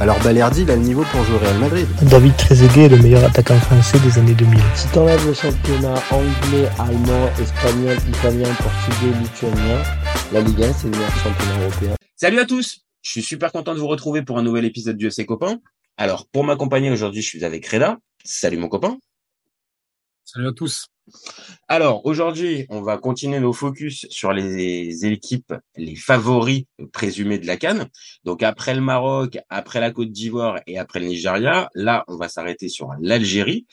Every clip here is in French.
alors Balerdi, il a le niveau pour jouer au Real Madrid. David Trezeguet est le meilleur attaquant français des années 2000. Si t'enlèves le championnat anglais, allemand, espagnol, italien, portugais, lituanien, la Ligue 1, c'est le meilleur championnat européen. Salut à tous Je suis super content de vous retrouver pour un nouvel épisode du FC Copain. Alors, pour m'accompagner aujourd'hui, je suis avec Reda. Salut mon copain. Salut à tous. Alors aujourd'hui, on va continuer nos focus sur les équipes, les favoris présumés de la Cannes. Donc après le Maroc, après la Côte d'Ivoire et après le Nigeria, là on va s'arrêter sur l'Algérie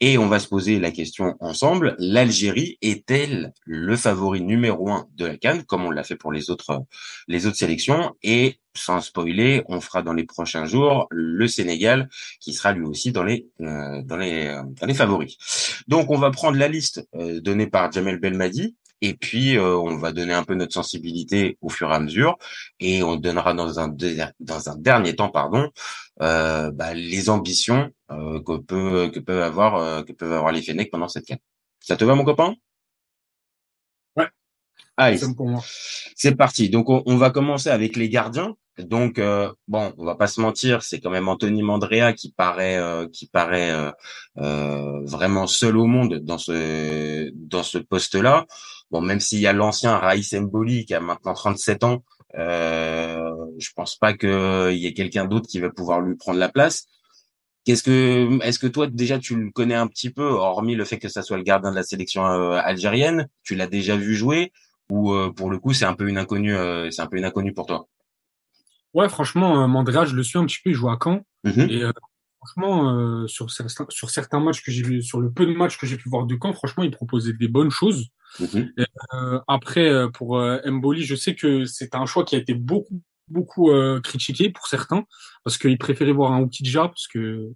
et on va se poser la question ensemble. L'Algérie est-elle le favori numéro un de la Cannes, comme on l'a fait pour les autres les autres sélections? Et sans spoiler, on fera dans les prochains jours le Sénégal qui sera lui aussi dans les euh, dans les euh, dans les favoris. Donc on va prendre la liste euh, donnée par Jamel Belmadi et puis on va donner un peu notre sensibilité au fur et à mesure et on donnera dans un dans un dernier temps pardon bah, les ambitions que peut que peuvent avoir que peuvent avoir les Fennecs pendant cette canne. Ça te va mon copain? Ouais. Allez, c'est parti. Donc on, va commencer avec les gardiens. Donc euh, bon, on va pas se mentir, c'est quand même Anthony Mandrea qui paraît euh, euh, vraiment seul au monde dans ce poste-là. Bon, même s'il y a l'ancien Raïs Mboli qui a maintenant 37 ans, je pense pas qu'il y ait quelqu'un d'autre qui va pouvoir lui prendre la place. Est-ce que toi déjà tu le connais un petit peu, hormis le fait que ça soit le gardien de la sélection algérienne, tu l'as déjà vu jouer ou pour le coup c'est un peu une inconnue, c'est un peu une inconnue pour toi? Ouais, franchement, euh, Mandrea, je le suis un petit peu, il joue à Caen. Mhm. Et euh, franchement, euh, sur, certains, sur certains matchs que j'ai vu, sur le peu de matchs que j'ai pu voir de Caen, franchement, il proposait des bonnes choses. Mhm. après, pour Mboli, je sais que c'est un choix qui a été beaucoup, beaucoup critiqué pour certains, parce qu'ils préféraient voir un Oukidja, parce que,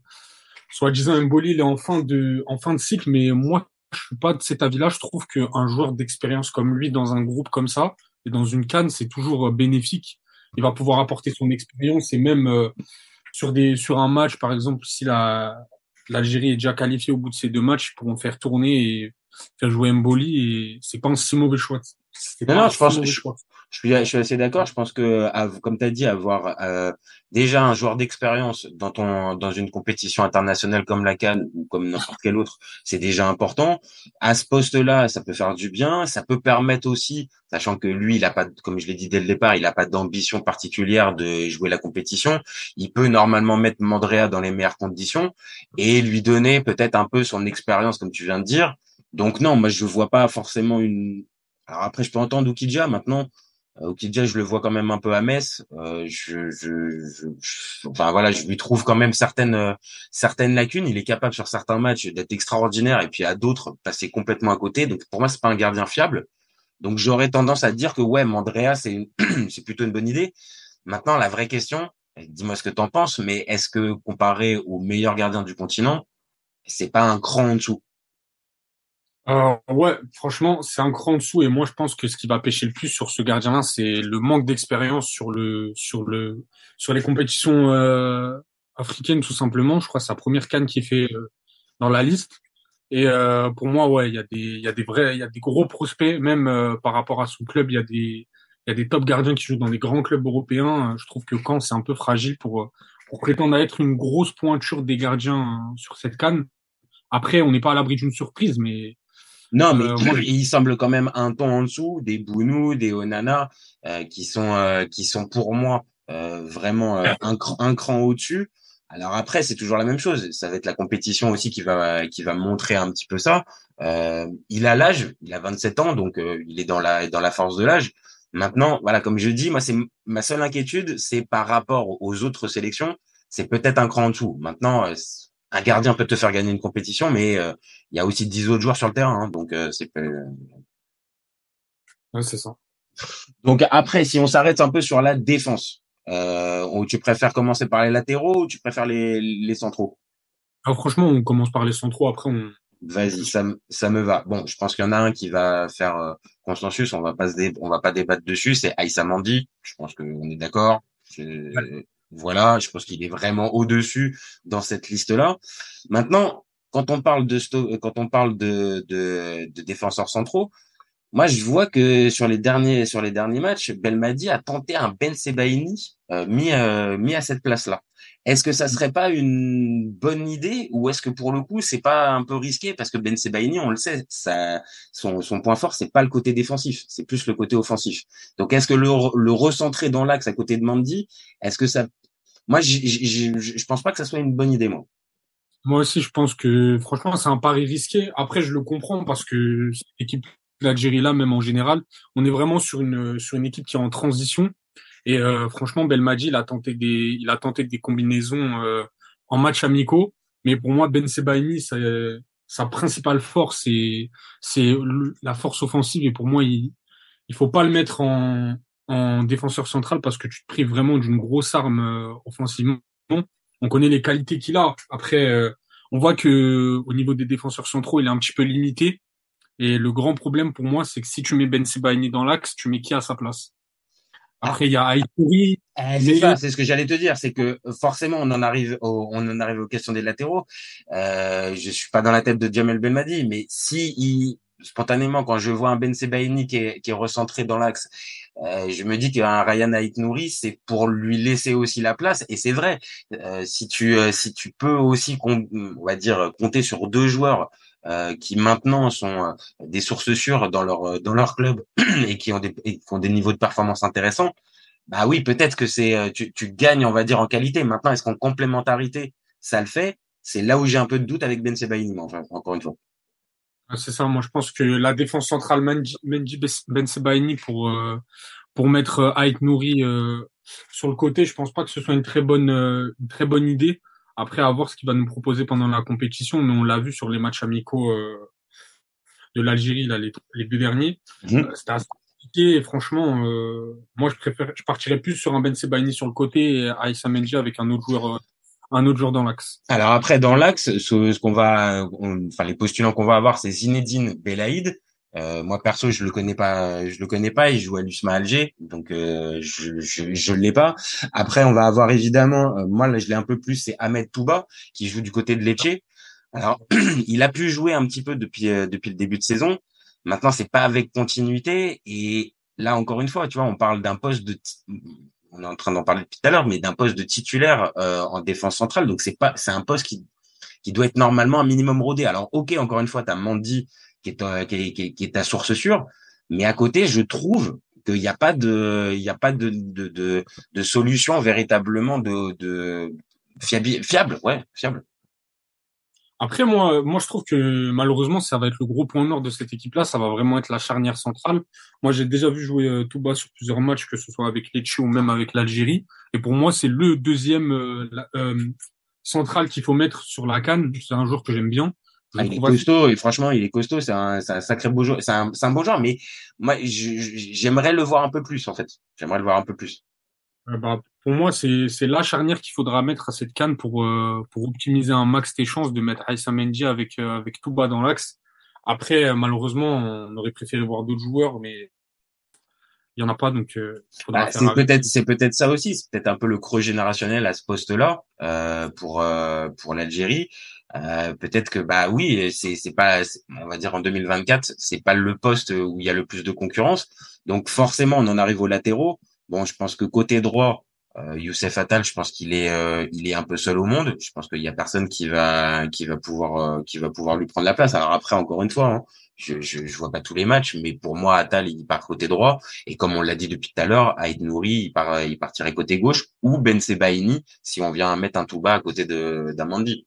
soi-disant, Mboli, il est en fin de, en fin de cycle, mais moi, je suis pas de cet avis-là. Je trouve qu'un joueur d'expérience comme lui dans un groupe comme ça et dans une canne, c'est toujours bénéfique il va pouvoir apporter son expérience et même euh, sur des sur un match par exemple si la l'Algérie est déjà qualifiée au bout de ces deux matchs ils pourront faire tourner et faire jouer Mboli et c'est pas un si mauvais choix. Non, non, je pense, je, je suis, je suis assez d'accord. Je pense que, comme tu as dit, avoir euh, déjà un joueur d'expérience dans ton dans une compétition internationale comme la Cannes ou comme n'importe quelle autre, c'est déjà important. À ce poste-là, ça peut faire du bien. Ça peut permettre aussi, sachant que lui, il a pas, comme je l'ai dit dès le départ, il a pas d'ambition particulière de jouer la compétition. Il peut normalement mettre Mandrea dans les meilleures conditions et lui donner peut-être un peu son expérience, comme tu viens de dire. Donc non, moi je vois pas forcément une. Alors après, je peux entendre Oukidja. Maintenant, Okidja, je le vois quand même un peu à Metz. Euh, je, je, je, enfin voilà, je lui trouve quand même certaines euh, certaines lacunes. Il est capable sur certains matchs d'être extraordinaire et puis à d'autres passer complètement à côté. Donc pour moi, c'est pas un gardien fiable. Donc j'aurais tendance à dire que ouais, Mandrea, c'est c'est plutôt une bonne idée. Maintenant, la vraie question, dis-moi ce que t'en penses, mais est-ce que comparé aux meilleurs gardiens du continent, c'est pas un cran en dessous? Euh, ouais, franchement, c'est un cran en dessous et moi je pense que ce qui va pêcher le plus sur ce gardien-là, c'est le manque d'expérience sur le sur le sur les compétitions euh, africaines tout simplement. Je crois sa première canne qui est fait euh, dans la liste. Et euh, pour moi, ouais, il y a des il y a des vrais il y a des gros prospects même euh, par rapport à son club. Il y a des il y a des top gardiens qui jouent dans des grands clubs européens. Je trouve que Caen c'est un peu fragile pour pour prétendre à être une grosse pointure des gardiens hein, sur cette canne. Après, on n'est pas à l'abri d'une surprise, mais non, mais euh, il semble quand même un ton en dessous des Bounou, des Onana, euh, qui sont euh, qui sont pour moi vraiment un, cran, un cran au-dessus. Alors après, c'est toujours la même chose. Ça va être la compétition aussi qui va qui va montrer un petit peu ça. il a l'âge, il a 27 ans, donc il est dans la dans la force de l'âge. Maintenant, voilà, comme je dis, moi c'est ma seule inquiétude, c'est par rapport aux autres sélections, c'est peut-être un cran en dessous. Maintenant, un gardien peut te faire gagner une compétition, mais euh, il y a aussi 10 autres joueurs sur le terrain, hein, donc euh, c'est ouais, c'est ça. Donc après, si on s'arrête un peu sur la défense, euh, tu préfères commencer par les latéraux ou tu préfères les, les centraux? Alors, Franchement, on commence par les centraux, après on, Vas-y, ça, me- ça me va. Bon, je pense qu'il y en a un qui va faire euh, consensus. On va pas se dé- on va pas débattre dessus. C'est Aïssa Mandi. Je pense qu'on est d'accord. Voilà, je pense qu'il est vraiment au-dessus dans cette liste-là. Maintenant, quand on parle de sto- quand on parle de, de, de défenseurs centraux, moi je vois que sur les derniers sur les derniers matchs, Belmadi a tenté un Ben Sebaini euh, mis euh, mis à cette place-là. Est-ce que ça serait pas une bonne idée ou est-ce que pour le coup c'est pas un peu risqué? Parce que Ben Sebaini, on le sait, son, son point fort c'est pas le côté défensif, c'est plus le côté offensif. Donc est-ce que le, le recentrer dans l'axe à côté de Mandy, est-ce que ça, moi je pense pas que ça soit une bonne idée moi. Moi aussi, je pense que franchement, c'est un pari risqué. Après, je le comprends parce que cette équipe l'Algérie là, même en général, on est vraiment sur une sur une équipe qui est en transition. Et euh, franchement, Belmadi, il a tenté des il a tenté des combinaisons euh, en match amicaux. Mais pour moi, Ben Sebaini, sa, sa principale force, c'est c'est la force offensive. Et pour moi, il il faut pas le mettre en en défenseur central parce que tu te prives vraiment d'une grosse arme euh, offensivement. On connaît les qualités qu'il a. Après, euh, on voit que au niveau des défenseurs centraux, il est un petit peu limité. Et le grand problème pour moi, c'est que si tu mets Ben Sebaini dans l'axe, tu mets qui à sa place? Après, il y a Aïtouri. Eh, c'est ça, c'est ce que j'allais te dire, c'est que forcément on en arrive, au, on en arrive aux questions des latéraux. Euh, je suis pas dans la tête de Jamel Belmadi, mais si il, spontanément quand je vois un Ben Sebaini qui est, qui est recentré dans l'axe, euh, je me dis qu'un Ryan Aït Nouri, c'est pour lui laisser aussi la place, et c'est vrai. Euh, si tu euh, si tu peux aussi, on va dire, compter sur deux joueurs qui maintenant sont euh, des sources sûres dans leur dans leur club et qui ont des et qui ont des niveaux de performance intéressants. Bah oui, peut-être que c'est euh, tu, tu gagnes, on va dire, en qualité. Maintenant, est-ce qu'en complémentarité, ça le fait? C'est là où j'ai un peu de doute avec Ben Sebaini, enfin, encore une fois. C'est ça, moi je pense que la défense centrale Mendy, Mendy Ben Sebaini pour euh, pour mettre euh, Aït Nouri euh, sur le côté, je pense pas que ce soit une très bonne euh, une très bonne idée. Après, à voir ce qu'il va nous proposer pendant la compétition, mais on l'a vu sur les matchs amicaux euh, de l'Algérie là les, les deux derniers. Mmh. Euh, C'était assez compliqué et franchement, euh, moi je préfère, je partirais plus sur un Ben Sebaini sur le côté et Aïssa avec un autre joueur euh, un autre joueur dans l'axe. Alors après, dans l'axe, ce, ce qu'on va, on- enfin les postulants qu'on va avoir, c'est Zinedine Belaïd. Euh, moi perso, je le connais pas, je le connais pas. Il joue à l'USMA Alger, donc euh, je je, je l'ai pas. Après, on va avoir évidemment, euh, moi là, je l'ai un peu plus, c'est Ahmed Touba qui joue du côté de Lecce. Alors, il a pu jouer un petit peu depuis euh, depuis le début de saison. Maintenant, c'est pas avec continuité. Et là, encore une fois, tu vois, on parle d'un poste de, on est en train d'en parler depuis tout à l'heure, mais d'un poste de titulaire euh, en défense centrale. Donc c'est pas, c'est un poste qui qui doit être normalement un minimum rodé. Alors ok, encore une fois, t'as Mandy qui est, euh, ta source sûre, mais à côté, je trouve qu'il n'y a pas de, il a pas de de de, solution véritablement de de fiable, ouais. Après, moi, moi, je trouve que malheureusement, ça va être le gros point noir de cette équipe-là. Ça va vraiment être la charnière centrale. Moi, j'ai déjà vu jouer euh, Touba sur plusieurs matchs, que ce soit avec Lecce ou même avec l'Algérie. Et pour moi, c'est le deuxième euh, euh, central qu'il faut mettre sur la canne. C'est un joueur que j'aime bien. Ah, il est costaud et franchement, il est costaud. C'est un, c'est un sacré beau joueur. C'est un, c'est un beau joueur, mais moi, j'aimerais le voir un peu plus en fait. J'aimerais le voir un peu plus. Euh, bah, pour moi, c'est c'est la charnière qu'il faudra mettre à cette canne pour euh, pour optimiser un max tes chances de mettre Aïssa Mendy avec euh, avec Touba dans l'axe. Après, euh, malheureusement, on aurait préféré voir d'autres joueurs, mais il y en a pas, donc euh, Bah, c'est peut-être c'est peut-être ça aussi, c'est peut-être un peu le creux générationnel à ce poste-là euh, pour euh, pour l'Algérie. Euh, peut-être que bah oui, c'est c'est pas on va dire en 2024, c'est pas le poste où il y a le plus de concurrence. Donc forcément, on en arrive aux latéraux. Bon, je pense que côté droit, euh, Youssef Attal, je pense qu'il est euh, il est un peu seul au monde. Je pense qu'il y a personne qui va qui va pouvoir euh, qui va pouvoir lui prendre la place. Alors après encore une fois, hein, je, je je vois pas tous les matchs, mais pour moi Attal il part côté droit et comme on l'a dit depuis tout à l'heure, Aïd Nouri il, part, il partirait côté gauche ou Ben Sebaini si on vient mettre un tout bas à côté de d'Amandi.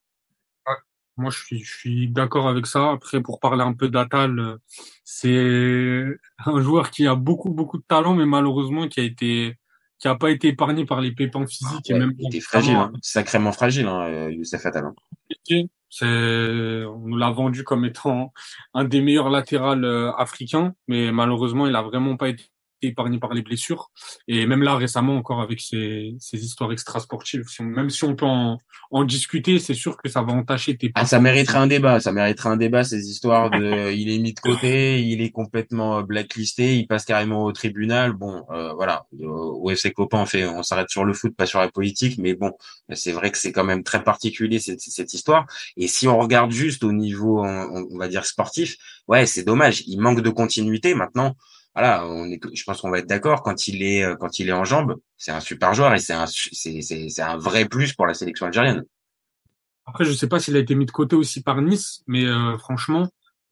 Moi, je suis, je suis d'accord avec ça. Après, pour parler un peu d'Atal, euh, c'est un joueur qui a beaucoup, beaucoup de talent, mais malheureusement qui a été, qui a pas été épargné par les pépins physiques et même il était fragile, hein, sacrément fragile, hein, euh, Youssef Attal. hein. C'est, on nous l'a vendu comme étant un des meilleurs latérales euh, africains, mais malheureusement, il a vraiment pas été épargné par les blessures. Et même là, récemment, encore avec ces, ces histoires extrasportives, si on, même si on peut en, en discuter, c'est sûr que ça va entacher tes Ah, ça mériterait un débat. Ça mériterait un débat, ces histoires de, il est mis de côté, il est complètement blacklisté, il passe carrément au tribunal. Bon, euh, voilà. Au FC Copain, on fait, on s'arrête sur le foot, pas sur la politique, mais bon, c'est vrai que c'est quand même très particulier cette, cette histoire. Et si on regarde juste au niveau, on, on va dire sportif, ouais, c'est dommage. Il manque de continuité. Maintenant, voilà, on est, je pense qu'on va être d'accord quand il est euh, quand il est en jambes, c'est un super joueur et c'est un c'est un vrai plus pour la sélection algérienne. Après, je sais pas s'il a été mis de côté aussi par Nice, mais euh, franchement,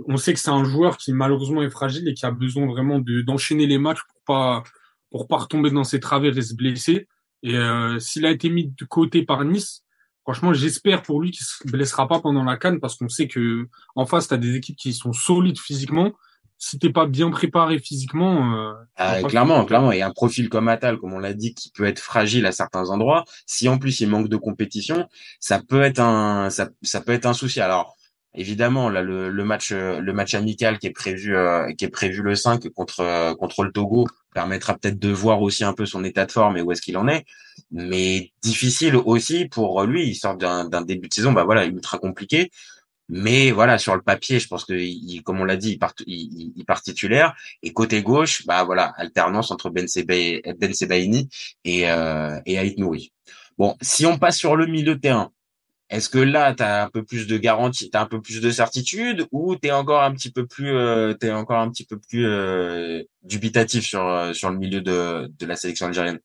on sait que c'est un joueur qui malheureusement est fragile et qui a besoin vraiment de d'enchaîner les matchs pour pas pour pas retomber dans ses travers et se blesser. Et euh, s'il a été mis de côté par Nice, franchement, j'espère pour lui qu'il se blessera pas pendant la canne parce qu'on sait que en face, tu as des équipes qui sont solides physiquement si t'es pas bien préparé physiquement. Euh, ah, clairement, clairement. Et un profil comme Atal, comme on l'a dit, qui peut être fragile à certains endroits. Si en plus il manque de compétition, ça peut être un, ça, ça peut être un souci. Alors. Évidemment, là, le, le match, le match amical qui est prévu, euh, qui est prévu le 5 contre euh, contre le Togo permettra peut-être de voir aussi un peu son état de forme et où est-ce qu'il en est. Mais difficile aussi pour lui. Il sort d'un début de saison, bah voilà, ultra compliqué. Mais voilà, sur le papier, je pense que, comme on l'a dit, il part, titulaire. Et côté gauche, bah voilà, alternance entre Ben, ben Sebaini et, euh, et Aït Nouri. Bon, si on passe sur le milieu terrain, est-ce que là, tu as un peu plus de garantie, tu as un peu plus de certitude ou tu es encore un petit peu plus euh, encore un petit peu plus euh, dubitatif sur euh, sur le milieu de, de la sélection algérienne?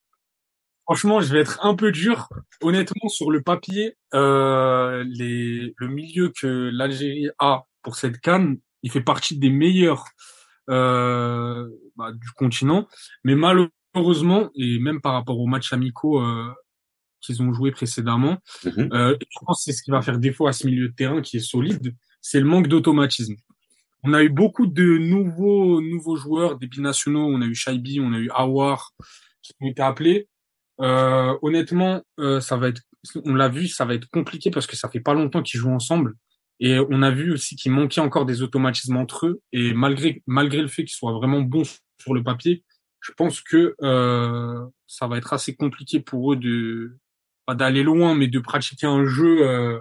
Franchement, je vais être un peu dur. Honnêtement, sur le papier, euh, les, le milieu que l'Algérie a pour cette canne, il fait partie des meilleurs euh, bah, du continent. Mais malheureusement, et même par rapport aux matchs amicaux euh, qu'ils ont joué précédemment, Mhm. euh, je pense que c'est ce qui va faire défaut à ce milieu de terrain qui est solide, c'est le manque d'automatisme. On a eu beaucoup de nouveaux nouveaux joueurs, des binationaux. On a eu Shaibi, on a eu Awar qui ont été appelés. Euh, honnêtement, euh, ça va être, on l'a vu, ça va être compliqué parce que ça fait pas longtemps qu'ils jouent ensemble. Et on a vu aussi qu'il manquait encore des automatismes entre eux. Et malgré malgré le fait qu'ils soient vraiment bons sur le papier, je pense que euh, ça va être assez compliqué pour eux de pas d'aller loin, mais de pratiquer un jeu, euh,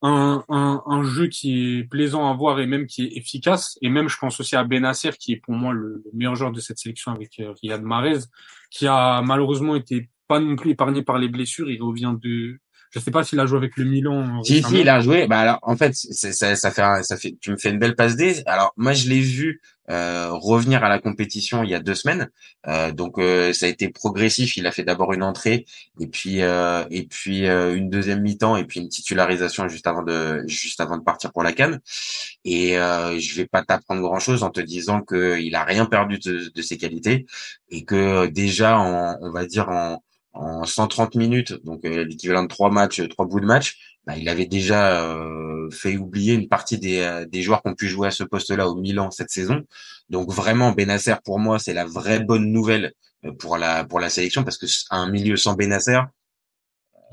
un, un, un jeu qui est plaisant à voir et même qui est efficace. Et même, je pense aussi à Benasser, qui est pour moi le, le meilleur joueur de cette sélection avec euh, Riyad Mahrez, qui a malheureusement été pas non plus épargné par les blessures. Il revient de, je sais pas s'il a joué avec le Milan. euh, Si, si, il a joué. Bah alors, en fait, c'est, ça, ça fait, un- ça fait, tu me fais une belle passe D. Alors, moi, je l'ai vu euh, revenir à la compétition il y a deux semaines. Euh, donc, euh, ça a été progressif. Il a fait d'abord une entrée, et puis, euh, et puis euh, une deuxième mi-temps, et puis une titularisation juste avant de, juste avant de partir pour la canne. Et euh, je vais pas t'apprendre grand-chose en te disant que il a rien perdu de, de ses qualités et que déjà, en, on va dire en en 130 minutes, donc euh, l'équivalent de trois matchs, trois bouts de match, bah, il avait déjà euh, fait oublier une partie des, euh, des joueurs qui ont pu jouer à ce poste-là au Milan cette saison. Donc vraiment, Benasser pour moi, c'est la vraie bonne nouvelle pour la pour la sélection parce que un milieu sans Benasser,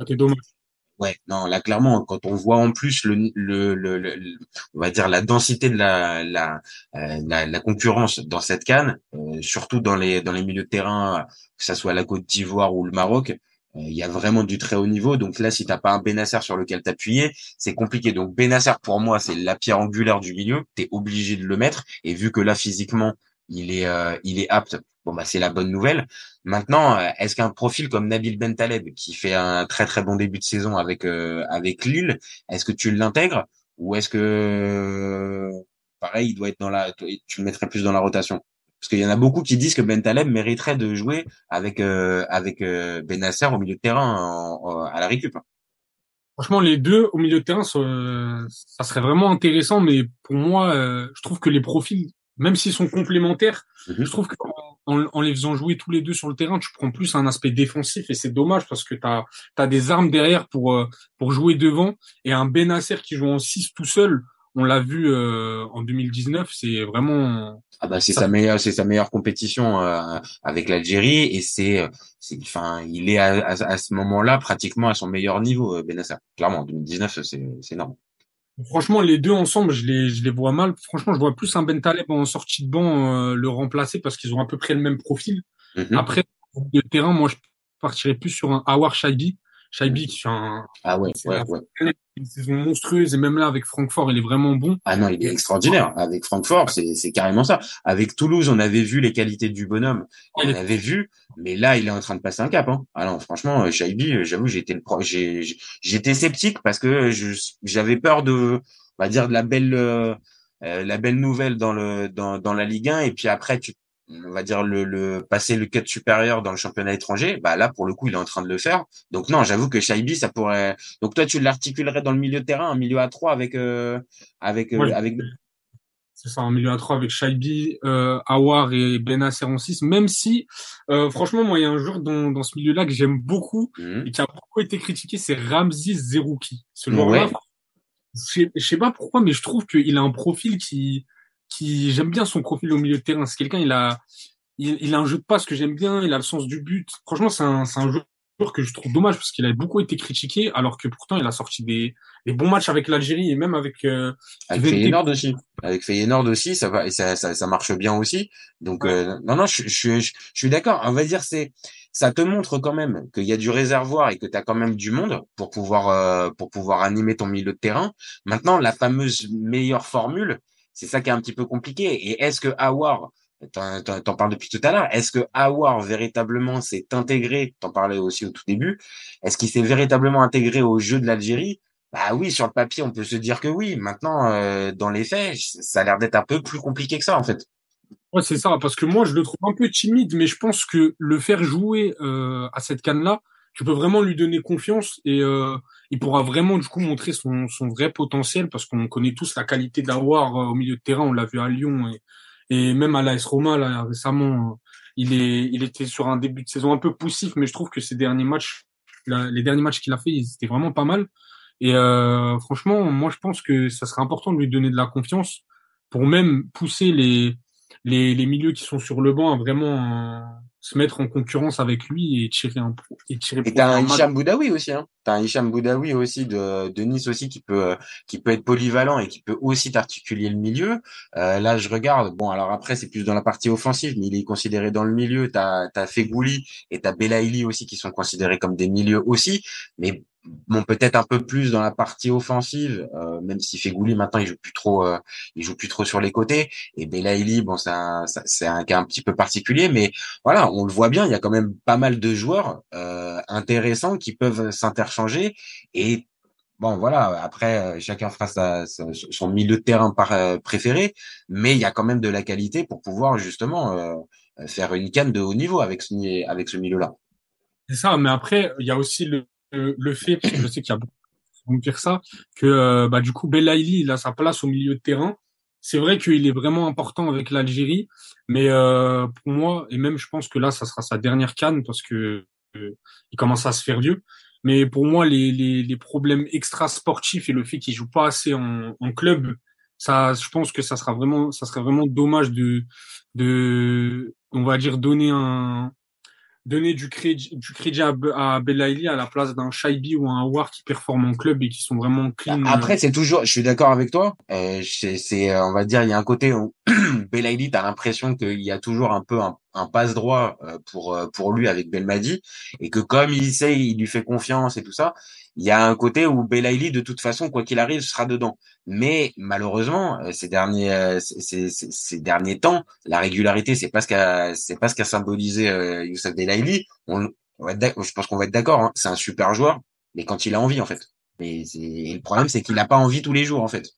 dommage. Ouais, non, là clairement, quand on voit en plus le, le, le, le- on va dire la densité de la la, euh, la, la concurrence dans cette canne, euh, surtout dans les dans les milieux de terrain, que ça soit la Côte d'Ivoire ou le Maroc, euh, il y a vraiment du très haut niveau. Donc là, si t'as pas un Benasser sur lequel t'appuyer, c'est compliqué. Donc Benasser pour moi, c'est la pierre angulaire du milieu. T'es obligé de le mettre. Et vu que là physiquement, il est euh, il est apte. Bon bah c'est la bonne nouvelle. Maintenant, euh, est-ce qu'un profil comme Nabil Bentaleb, qui fait un très très bon début de saison avec euh, avec Lille, est-ce que tu l'intègres ou est-ce que pareil, il doit être dans la, tu le mettrais plus dans la rotation? Parce qu'il y en a beaucoup qui disent que Bentaleb mériterait de jouer avec euh, avec euh, Benasser au milieu de terrain à la récup. Franchement, les deux au milieu de terrain, ça, serait vraiment intéressant, mais pour moi, euh, je trouve que les profils, même s'ils sont complémentaires, Mhm. je trouve qu'en en, en les faisant jouer tous les deux sur le terrain, tu prends plus un aspect défensif et c'est dommage parce que tu as, des armes derrière pour euh, pour jouer devant et un Benasser qui joue en 6 tout seul, on l'a vu euh, en 2019, c'est vraiment Ah bah c'est Ça- sa meilleure c'est sa meilleure compétition euh, avec l'Algérie et c'est c'est enfin il est à, à, à ce moment-là pratiquement à son meilleur niveau euh, Benasser. Clairement en 2019 c'est c'est énorme. Franchement, les deux ensemble, je les, je les vois mal. Franchement, je vois plus un Ben Taleb en sortie de banc euh, le remplacer parce qu'ils ont à peu près le même profil. Mhm. Après, de terrain, moi, je partirais plus sur un Awar Shaibi. Shaibi qui fait un, Ah ouais, ouais, ouais. une saison monstrueuse et même là avec Francfort, il est vraiment bon. Ah non, il est extraordinaire. Avec Francfort, c'est c'est carrément ça. Avec Toulouse, on avait vu les qualités du bonhomme. On est- avait vu, mais là, il est en train de passer un cap. Hein. Ah non, franchement, euh, Shaibi, euh, j'avoue, j'étais le pro- j'étais sceptique parce que j'avais peur de, on va dire, de la belle euh, euh, la belle nouvelle dans le dans dans la Ligue 1 et puis après tu on va dire le, le passer le cut supérieur dans le championnat étranger, bah là pour le coup il est en train de le faire. Donc non, j'avoue que Shaibi ça pourrait. Donc toi tu l'articulerais dans le milieu de terrain, un milieu à trois avec euh, avec euh, Ouais. avec C'est ça, un milieu à trois avec Shaibi, euh, Awar et Benasser en 6. Même si, euh, franchement, moi, il y a un joueur dans, dans ce milieu-là que j'aime beaucoup Mhm. et qui a beaucoup été critiqué, c'est Ramzi Zerouki. Ce joueur-là, je sais pas pourquoi, mais je trouve qu'il a un profil qui, qui, j'aime bien son profil au milieu de terrain. C'est quelqu'un, il a, il, il a un jeu de passe que j'aime bien, il a le sens du but. Franchement, c'est un, c'est un joueur que je trouve dommage parce qu'il a beaucoup été critiqué, alors que pourtant, il a sorti des, des bons matchs avec l'Algérie et même avec, euh, Avec. Feyenoord aussi. Avec Feyenoord aussi, ça va, et ça, ça, ça marche bien aussi. Donc euh, non, non, je, je, je, je suis d'accord. On va dire c'est, ça te montre quand même qu'il y a du réservoir et que tu as quand même du monde pour pouvoir euh, pour pouvoir animer ton milieu de terrain. Maintenant, la fameuse meilleure formule, c'est ça qui est un petit peu compliqué. Et est-ce que Awar T'en, parles depuis tout à l'heure. Est-ce que Awar véritablement s'est intégré T'en parlais aussi au tout début. Est-ce qu'il s'est véritablement intégré au jeu de l'Algérie? Bah oui, sur le papier, on peut se dire que oui. Maintenant, euh, dans les faits, ça a l'air d'être un peu plus compliqué que ça, en fait. Ouais, c'est ça, parce que moi, je le trouve un peu timide, mais je pense que le faire jouer euh, à cette canne-là, tu peux vraiment lui donner confiance et euh, il pourra vraiment du coup montrer son, vrai potentiel, parce qu'on connaît tous la qualité d'Awar euh, au milieu de terrain, on l'a vu à Lyon et, même à l'AS Roma récemment, euh, il est, il était sur un début de saison un peu poussif, mais je trouve que ces derniers matchs, les derniers matchs qu'il a fait, ils étaient vraiment pas mal. Et euh, franchement, moi, je pense que ça serait important de lui donner de la confiance pour même pousser les les, les milieux qui sont sur le banc à vraiment euh, se mettre en concurrence avec lui et tirer un pro- et tirer Et t'as un. Hicham Boudaoui aussi, hein. T'as un Hicham Boudaoui aussi de, de Nice aussi qui peut, qui peut être polyvalent et qui peut aussi t'articuler le milieu. Euh, là, je regarde. Bon, alors après, c'est plus dans la partie offensive, mais il est considéré dans le milieu. T'as, t'as Fegouli et t'as Belaïli aussi qui sont considérés comme des milieux aussi. Mais bon, peut-être un peu plus dans la partie offensive, euh, même si Fegouli maintenant il joue plus trop, euh, il joue plus trop sur les côtés. Et Belaïli, bon, c'est un, c'est un cas un petit peu particulier, mais voilà, on le voit bien, il y a quand même pas mal de joueurs euh, intéressants qui peuvent s'interchanger et bon voilà, après euh, chacun fera sa, son milieu de terrain par, euh, préféré, mais il y a quand même de la qualité pour pouvoir justement euh, faire une canne de haut niveau avec ce avec ce milieu-là. C'est ça, mais après, il y a aussi le, le, fait, parce que je sais qu'il y a beaucoup qui vont me dire ça, que euh, bah, du coup, Belaïli, il a sa place au milieu de terrain. C'est vrai qu'il est vraiment important avec l'Algérie, mais euh, pour moi, et même je pense que là, ça sera sa dernière canne parce que euh, il commence à se faire vieux. Mais pour moi, les, les, les problèmes extra-sportifs et le fait qu'il joue pas assez en, en club, ça, je pense que ça sera vraiment, ça serait vraiment dommage de, de, on va dire, donner un, donner du crédit, du crédit à, à Belaïli à la place d'un Shaibi ou un Awar qui performent en club et qui sont vraiment clean. Après, c'est toujours, je suis d'accord avec toi. Euh, c'est, c'est, euh, on va dire, il y a un côté où Belaïli, t'as l'impression qu'il y a toujours un peu un, un passe droit euh, pour euh, pour lui avec Belmadi et que comme il sait, il lui fait confiance et tout ça. Il y a un côté où Belaïli, de toute façon, quoi qu'il arrive, sera dedans. Mais malheureusement, euh, ces derniers ces, derniers temps, la régularité, c'est pas ce qu'a c'est pas ce qu'a symbolisé Youssef Belaïli. Je pense qu'on va être d'accord. hein, c'est un super joueur, mais quand il a envie, en fait. C'est- et le problème, c'est qu'il n'a pas envie tous les jours, en fait.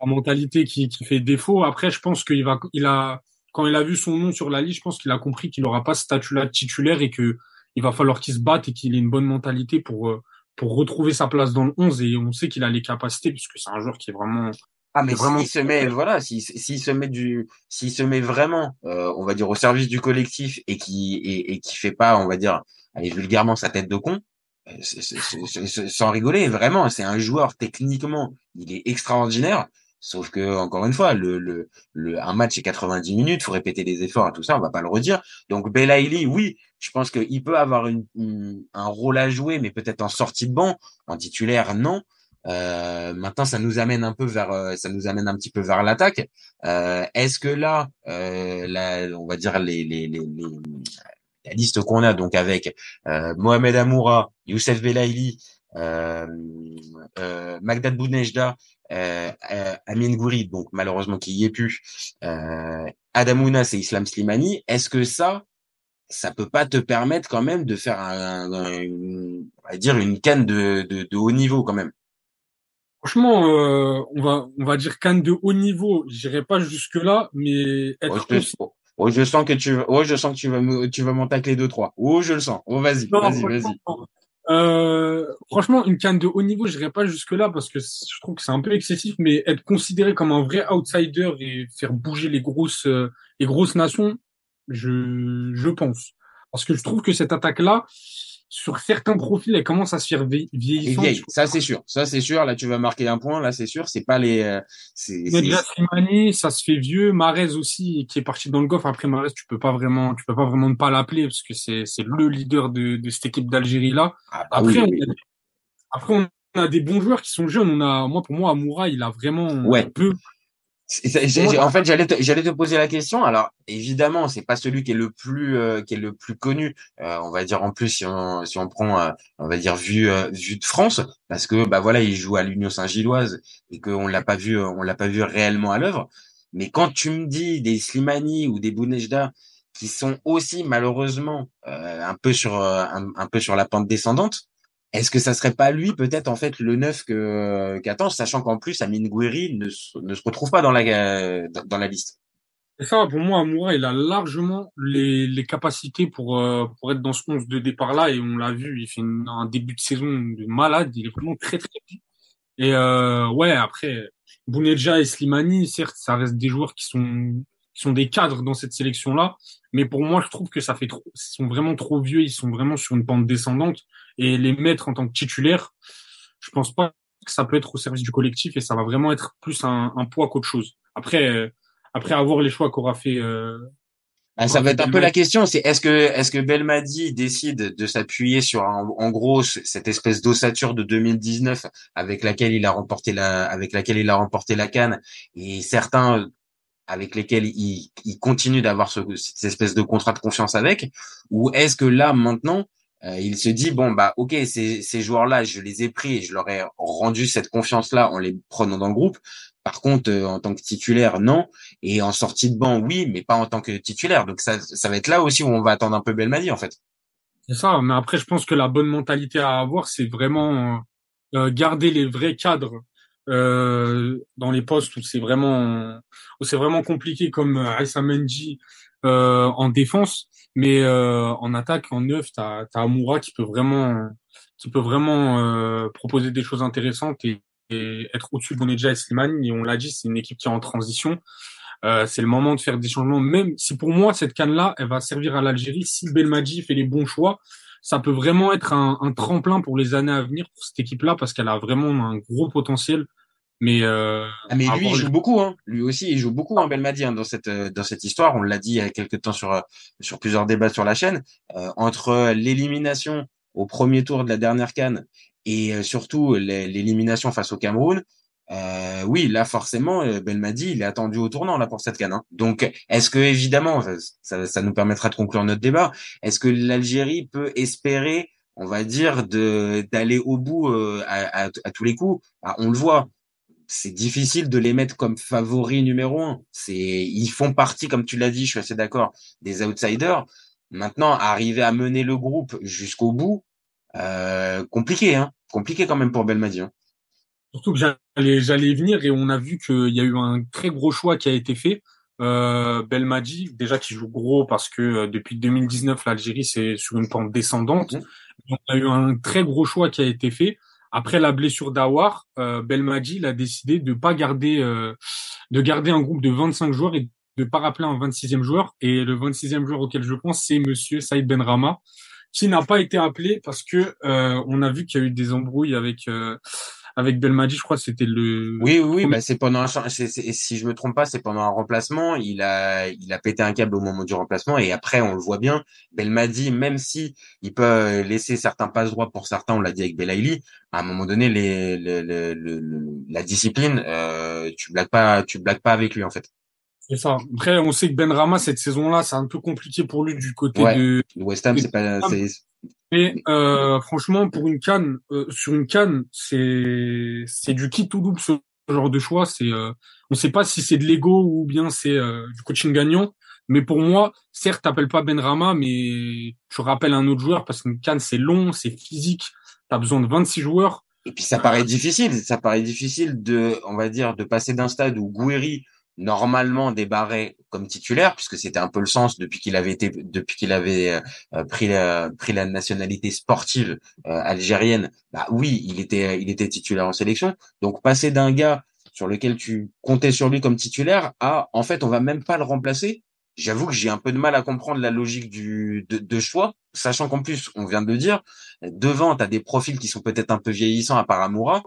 La mentalité qui, qui fait défaut. Après, je pense qu'il va, il a, quand il a vu son nom sur la liste, je pense qu'il a compris qu'il n'aura pas ce statut-là de titulaire et que il va falloir qu'il se batte et qu'il ait une bonne mentalité pour, euh, pour retrouver sa place dans le 11 et on sait qu'il a les capacités puisque c'est un joueur qui est vraiment, Ah mais s'il se met voilà, s'il s'il se met du s'il se met vraiment euh, on va dire au service du collectif et qui et, et qui fait pas on va dire allez vulgairement sa tête de con euh, sans rigoler vraiment c'est un joueur techniquement il est extraordinaire sauf que encore une fois le le, le un match c'est 90 minutes faut répéter les efforts et tout ça on va pas le redire donc Belaïli oui je pense qu'il peut avoir une, un rôle à jouer mais peut-être en sortie de banc en titulaire non Euh, maintenant, ça nous amène un peu vers, euh, ça nous amène un petit peu vers l'attaque. Euh, Est-ce que là, euh, la, on va dire les, les, les, les la liste qu'on a, donc avec euh, Mohamed Amoura, Youssef Belaïli, euh, euh, Magdad Bounejda, euh, euh, Amin Gouiri, donc malheureusement qui y est plus, euh, Adamouna, c'est Islam Slimani. Est-ce que ça, ça peut pas te permettre quand même de faire un, un- une, on va dire une canne de, de, de haut niveau quand même? Franchement, euh, on va on va dire canne de haut niveau. J'irai pas jusque là, mais oh, être je, oh, oh, je sens que tu, oh, je sens que tu vas, tu vas m'en tacler deux trois. Oh, je le sens. Oh, vas-y, vas-y, vas-y. Euh, franchement, une canne de haut niveau, je n'irai pas jusque là parce que je trouve que c'est un peu excessif, mais être considéré comme un vrai outsider et faire bouger les grosses, euh, les grosses nations, je, je pense. Parce que je trouve que cette attaque-là, sur certains profils, elle commence à se faire vie- Et vieillissante. vieille, ça c'est sûr, ça c'est sûr. Là, tu vas marquer un point. Là, c'est sûr. C'est pas les, euh, c'est, Slimani, ça se fait vieux. Marez aussi, qui est parti dans le golf. Après Marez, tu peux pas vraiment, tu peux pas vraiment ne pas l'appeler parce que c'est, c'est le leader de, de cette équipe d'Algérie là. Ah, bah Après, oui, on oui. a des- après, on a des bons joueurs qui sont jeunes. On a, moi, pour moi, Amoura, il a vraiment Ouais. peu. En fait, j'allais te, j'allais te poser la question. Alors, évidemment, c'est pas celui qui est le plus, euh, qui est le plus connu. Euh, on va dire en plus si on, si on prend, euh, on va dire vu, euh, vu de France, parce que bah voilà, il joue à l'Union Saint-Gilloise et qu'on l'a pas vu, euh, on l'a pas vu réellement à l'œuvre. Mais quand tu me dis des Slimani ou des Bounejda qui sont aussi malheureusement euh, un peu sur, un, un peu sur la pente descendante. Est-ce que ça serait pas lui peut-être en fait le neuf que qu'attend, sachant qu'en plus Amine Gouiri ne, se- ne se retrouve pas dans la euh, dans, dans la liste? Et ça, pour moi, Amoura, il a largement les, les capacités pour, euh, pour être dans ce 11 de départ là. Et on l'a vu, il fait un début de saison de malade. Il est vraiment très, très bien. Et euh, ouais, après, Bounedja et Slimani, certes, ça reste des joueurs qui sont, qui sont des cadres dans cette sélection-là. Mais pour moi, je trouve que ça fait trop, ils sont vraiment trop vieux. Ils sont vraiment sur une pente descendante. Et les mettre en tant que titulaires, je pense pas que ça peut être au service du collectif et ça va vraiment être plus un, un poids qu'autre chose. Après, euh, après avoir les choix qu'aura fait. Euh, Ah, ça va être un peu la question, c'est est-ce que est-ce que Belmadi décide de s'appuyer sur un- en gros ce- cette espèce d'ossature de 2019 avec laquelle il a remporté la avec laquelle il a remporté la canne et certains avec lesquels il, continue d'avoir ce, cette espèce de contrat de confiance avec ou est-ce que là maintenant euh, il se dit bon bah ok ces, ces joueurs là je les ai pris et je leur ai rendu cette confiance là en les prenant dans le groupe. Par contre euh, en tant que titulaire non. Et en sortie de banc oui mais pas en tant que titulaire. Donc ça ça va être là aussi où on va attendre un peu Belmadi en fait. C'est ça, mais après, je pense que la bonne mentalité à avoir, c'est vraiment euh, garder les vrais cadres euh, dans les postes où c'est vraiment où c'est vraiment compliqué, comme euh, Aïssa Mendy euh, en défense, mais euh, en attaque, en neuf, t'as as Amoura qui peut vraiment qui peut vraiment euh, proposer des choses intéressantes et, et être au-dessus de Bounedja et Slimani. Et on l'a dit, c'est une équipe qui est en transition. Euh, c'est le moment de faire des changements. Même si pour moi cette canne-là, elle va servir à l'Algérie. Si Belmadi fait les bons choix, ça peut vraiment être un, un tremplin pour les années à venir pour cette équipe-là parce qu'elle a vraiment un gros potentiel. Mais euh, Ah, mais lui, il joue beaucoup. Hein. Lui aussi, il joue beaucoup, hein, Belmadi, hein, dans cette euh, dans cette histoire. On l'a dit il y a quelques temps sur euh, sur plusieurs débats sur la chaîne. Euh, entre l'élimination au premier tour de la dernière canne et euh, surtout l'é- l'élimination face au Cameroun, euh, oui, là forcément, Belmadi, il est attendu au tournant là pour cette canne. hein. Donc, est-ce que évidemment, ça, ça, nous permettra de conclure notre débat. Est-ce que l'Algérie peut espérer, on va dire, de d'aller au bout euh, à, à, à tous les coups? Ah, On le voit c'est difficile de les mettre comme favoris numéro un. C'est, ils font partie, comme tu l'as dit, je suis assez d'accord, des outsiders. Maintenant, arriver à mener le groupe jusqu'au bout, euh, compliqué, hein. Compliqué quand même pour Belmadi. Hein. Surtout que j'allais j'allais venir et on a vu qu'il y a eu un très gros choix qui a été fait. Euh, Belmadi, déjà qui joue gros parce que euh, depuis 2019 l'Algérie c'est sur une pente descendante. Il y a eu un très gros choix qui a été fait. Après la blessure d'Awar, euh, Belmadi a décidé de pas garder euh, de garder un groupe de 25 joueurs et de pas rappeler un 26e joueur. Et le 26e joueur auquel je pense c'est Monsieur Saïd Benrama qui n'a pas été appelé parce que euh, on a vu qu'il y a eu des embrouilles avec euh, avec Belmadi, je crois que c'était le. Oui, oui, oui bah c'est pendant un, si je me trompe pas, c'est pendant un remplacement. Il a, il a pété un câble au moment du remplacement et après on le voit bien. Belmadi, même si il peut laisser certains passes droits pour certains, on l'a dit avec Belaïli, à un moment donné, les, les, la discipline, euh, tu blagues pas, tu blagues pas avec lui en fait. C'est ça. Après, on sait que Ben Rama cette saison-là, c'est un peu compliqué pour lui du côté de West Ham. C'est pas, mais euh, franchement, pour une canne, euh, sur une canne, c'est c'est du kit tout double ce genre de choix. C'est euh, on sait pas si c'est de l'ego ou bien c'est euh, du coaching gagnant. Mais pour moi, certes, t'appelles pas Benrama, mais tu rappelles un autre joueur parce qu'une canne c'est long, c'est physique. T'as besoin de 26 joueurs. Et puis ça paraît difficile. Ça paraît difficile de, on va dire, de passer d'un stade où Gouiri normalement débarré comme titulaire puisque c'était un peu le sens depuis qu'il avait été depuis qu'il avait euh, euh, pris la pris la nationalité sportive euh, algérienne. Bah oui il était il était titulaire en sélection. Donc passer d'un gars sur lequel tu comptais sur lui comme titulaire à en fait on va même pas le remplacer. J'avoue que j'ai un peu de mal à comprendre la logique du de, de choix sachant qu'en plus on vient de le dire devant tu as des profils qui sont peut-être un peu vieillissants à part Amoura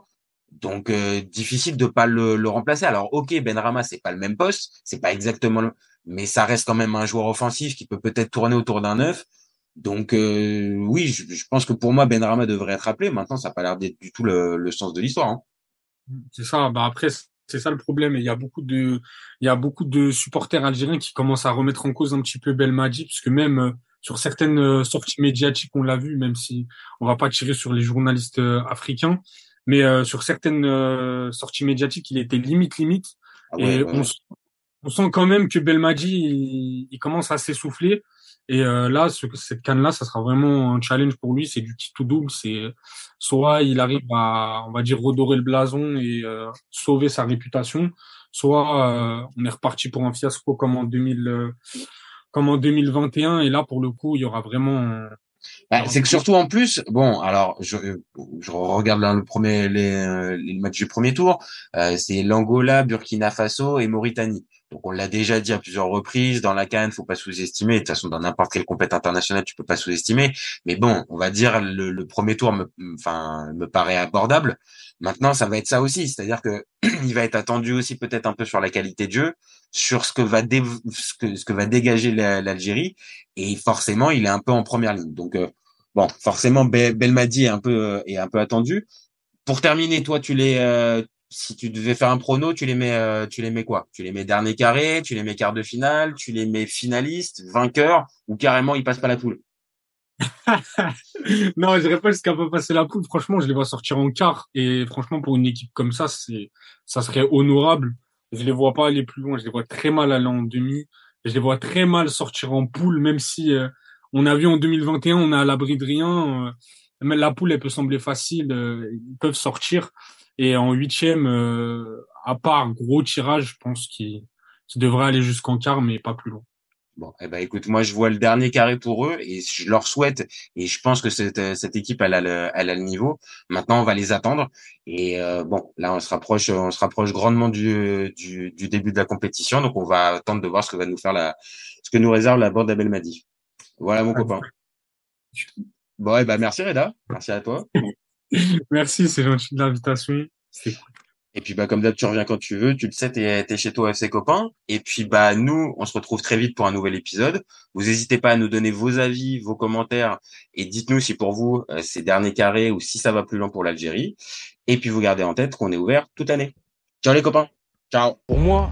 donc euh, difficile de pas le, le, remplacer. Alors ok, Benrama c'est pas le même poste, c'est pas exactement, le... mais ça reste quand même un joueur offensif qui peut peut-être tourner autour d'un neuf. Donc euh, oui, je, je, pense que pour moi Benrama devrait être appelé. Maintenant, ça n'a pas l'air d'être du tout le, le sens de l'histoire. Hein. C'est ça. Bah après, c'est ça le problème. Il y a beaucoup de, il y a beaucoup de supporters algériens qui commencent à remettre en cause un petit peu Belmadi, parce que même euh, sur certaines sorties médiatiques, on l'a vu, même si on va pas tirer sur les journalistes africains, mais euh, sur certaines euh, sorties médiatiques, il était limite limite. Ah et On, on, sent quand même que Belmadi il, commence à s'essouffler. Et euh, là, ce, cette canne-là, ça sera vraiment un challenge pour lui. C'est du petit tout double. C'est soit il arrive à, on va dire, redorer le blason et sauver sa réputation, soit on est reparti pour un fiasco comme en 2000, comme en 2021. Et là, pour le coup, il y aura vraiment bah, c'est que surtout en plus, bon, alors je, je regarde le premier les, les matchs du premier tour, euh, c'est l'Angola, Burkina Faso et Mauritanie. On l'a déjà dit à plusieurs reprises, dans la CAN, faut pas sous-estimer. De toute façon, dans n'importe quelle compétition internationale, tu peux pas sous-estimer. Mais bon, on va dire le, premier tour me, enfin, me paraît abordable. Maintenant, ça va être ça aussi, c'est-à-dire que il va être attendu aussi peut-être un peu sur la qualité de jeu, sur ce que va ce que, ce que va dégager l'Algérie, et forcément, il est un peu en première ligne. Donc euh, bon, forcément, Belmadi est un peu euh, est un peu attendu. Pour terminer, toi, tu les euh, si tu devais faire un prono, tu les mets, euh, tu les mets quoi? Tu les mets dernier carré, tu les mets quart de finale, tu les mets finalistes, vainqueurs, ou carrément ils passent pas la poule Non, je pas jusqu'à pas passer la poule. Franchement, je les vois sortir en quart. Et franchement, pour une équipe comme ça, c'est, ça serait honorable. Je les vois pas aller plus loin. Je les vois très mal aller en demi. Je les vois très mal sortir en poule, même si euh, on a vu en 2021, on est à l'abri de rien. Euh, la poule, elle peut sembler facile. ils peuvent sortir. Et en huitième, euh, à part gros tirage, je pense qu'il devrait aller jusqu'en quart, mais pas plus loin. Bon, eh ben écoute, moi je vois le dernier carré pour eux et je leur souhaite et je pense que cette, cette équipe elle a le, elle a le niveau. Maintenant, on va les attendre et euh, bon, là on se rapproche, on se rapproche grandement du, du, du, début de la compétition, donc on va attendre de voir ce que va nous faire la, ce que nous réserve la bande d'Abel Madi. Voilà mon copain. Bon, eh ben merci Reda, merci à toi. Merci, c'est gentil de l'invitation. Cool. Et puis bah comme d'hab, tu reviens quand tu veux, tu le sais, t'es es chez toi avec ses copains. Et puis bah nous, on se retrouve très vite pour un nouvel épisode. Vous n'hésitez pas à nous donner vos avis, vos commentaires, et dites-nous si pour vous euh, c'est dernier carré ou si ça va plus loin pour l'Algérie. Et puis vous gardez en tête qu'on est ouvert toute l'année. Ciao les copains. Ciao. Pour moi,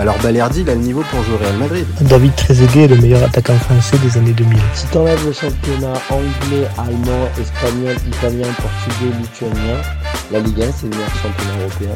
alors Balerdi, il a le niveau pour jouer au Real Madrid. David Trezeguet est le meilleur attaquant français des années 2000. Si t'enlèves le championnat anglais, allemand, espagnol, italien, portugais, lituanien, la Ligue 1 c'est le meilleur championnat européen.